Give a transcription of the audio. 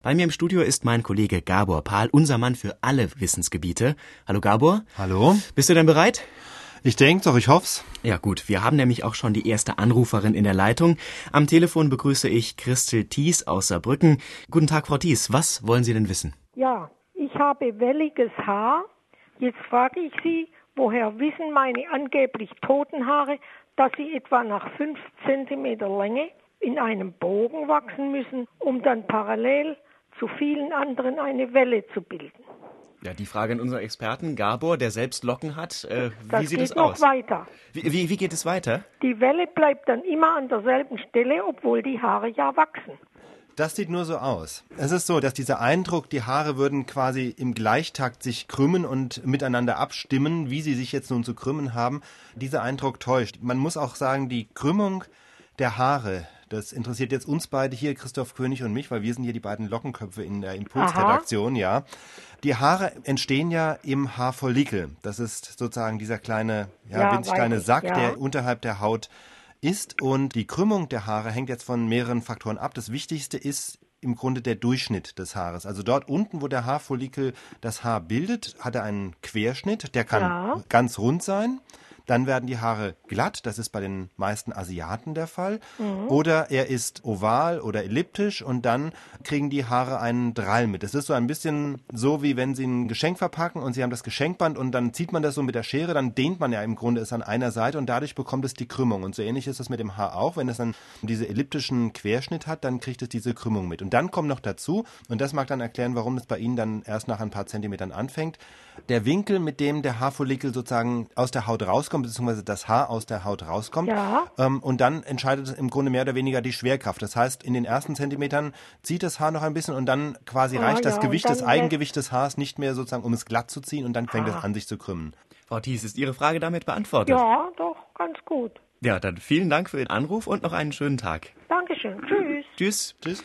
Bei mir im Studio ist mein Kollege Gabor Pahl, unser Mann für alle Wissensgebiete. Hallo Gabor. Hallo. Bist du denn bereit? Ich denke doch, ich hoff's. Ja gut, wir haben nämlich auch schon die erste Anruferin in der Leitung. Am Telefon begrüße ich Christel Thies aus Saarbrücken. Guten Tag, Frau Thies. Was wollen Sie denn wissen? Ja, ich habe welliges Haar. Jetzt frage ich Sie, woher wissen meine angeblich toten Haare, dass sie etwa nach fünf Zentimeter Länge in einem Bogen wachsen müssen, um dann parallel zu vielen anderen eine Welle zu bilden. Ja, die Frage an unseren Experten, Gabor, der selbst Locken hat. Äh, Das wie sieht geht es noch aus? weiter. Wie, wie, wie geht es weiter? Die Welle bleibt dann immer an derselben Stelle, obwohl die Haare ja wachsen. Das sieht nur so aus. Es ist so, dass dieser Eindruck, die Haare würden quasi im Gleichtakt sich krümmen und miteinander abstimmen, wie sie sich jetzt nun zu krümmen haben, dieser Eindruck täuscht. Man muss auch sagen, die Krümmung der Haare, das interessiert jetzt uns beide hier, Christoph König und mich, weil wir sind hier die beiden Lockenköpfe in der Impulsredaktion, ja. Die Haare entstehen ja im Haarfollikel. Das ist sozusagen dieser kleine, ja, Ja, winzig kleine ich, Sack, ja. der unterhalb der Haut ist. Und die Krümmung der Haare hängt jetzt von mehreren Faktoren ab. Das Wichtigste ist im Grunde der Durchschnitt des Haares. Also dort unten, wo der Haarfollikel das Haar bildet, hat er einen Querschnitt. Der kann Ja. ganz rund sein. Dann werden die Haare glatt, das ist bei den meisten Asiaten der Fall. Oder er ist oval oder elliptisch und dann kriegen die Haare einen Drall mit. Es ist so ein bisschen so, wie wenn Sie ein Geschenk verpacken und Sie haben das Geschenkband und dann zieht man das so mit der Schere, dann dehnt man ja im Grunde es an einer Seite und dadurch bekommt es die Krümmung. Und so ähnlich ist es mit dem Haar auch. Wenn es dann diese elliptischen Querschnitt hat, dann kriegt es diese Krümmung mit. Und dann kommt noch dazu, und das mag dann erklären, warum es bei Ihnen dann erst nach ein paar Zentimetern anfängt, der Winkel, mit dem der Haarfollikel sozusagen aus der Haut rauskommt, beziehungsweise das Haar aus der Haut rauskommt. Ja. Ähm, und dann entscheidet im Grunde mehr oder weniger die Schwerkraft. Das heißt, in den ersten Zentimetern zieht das Haar noch ein bisschen und dann quasi Ah, reicht das ja, Gewicht, das Eigengewicht des Haars nicht mehr sozusagen, um es glatt zu ziehen und dann fängt es Ah. an, sich zu krümmen. Frau Thies, ist Ihre Frage damit beantwortet? Ja, doch, ganz gut. Ja, dann vielen Dank für den Anruf und noch einen schönen Tag. Dankeschön. Tschüss. Tschüss. Tschüss.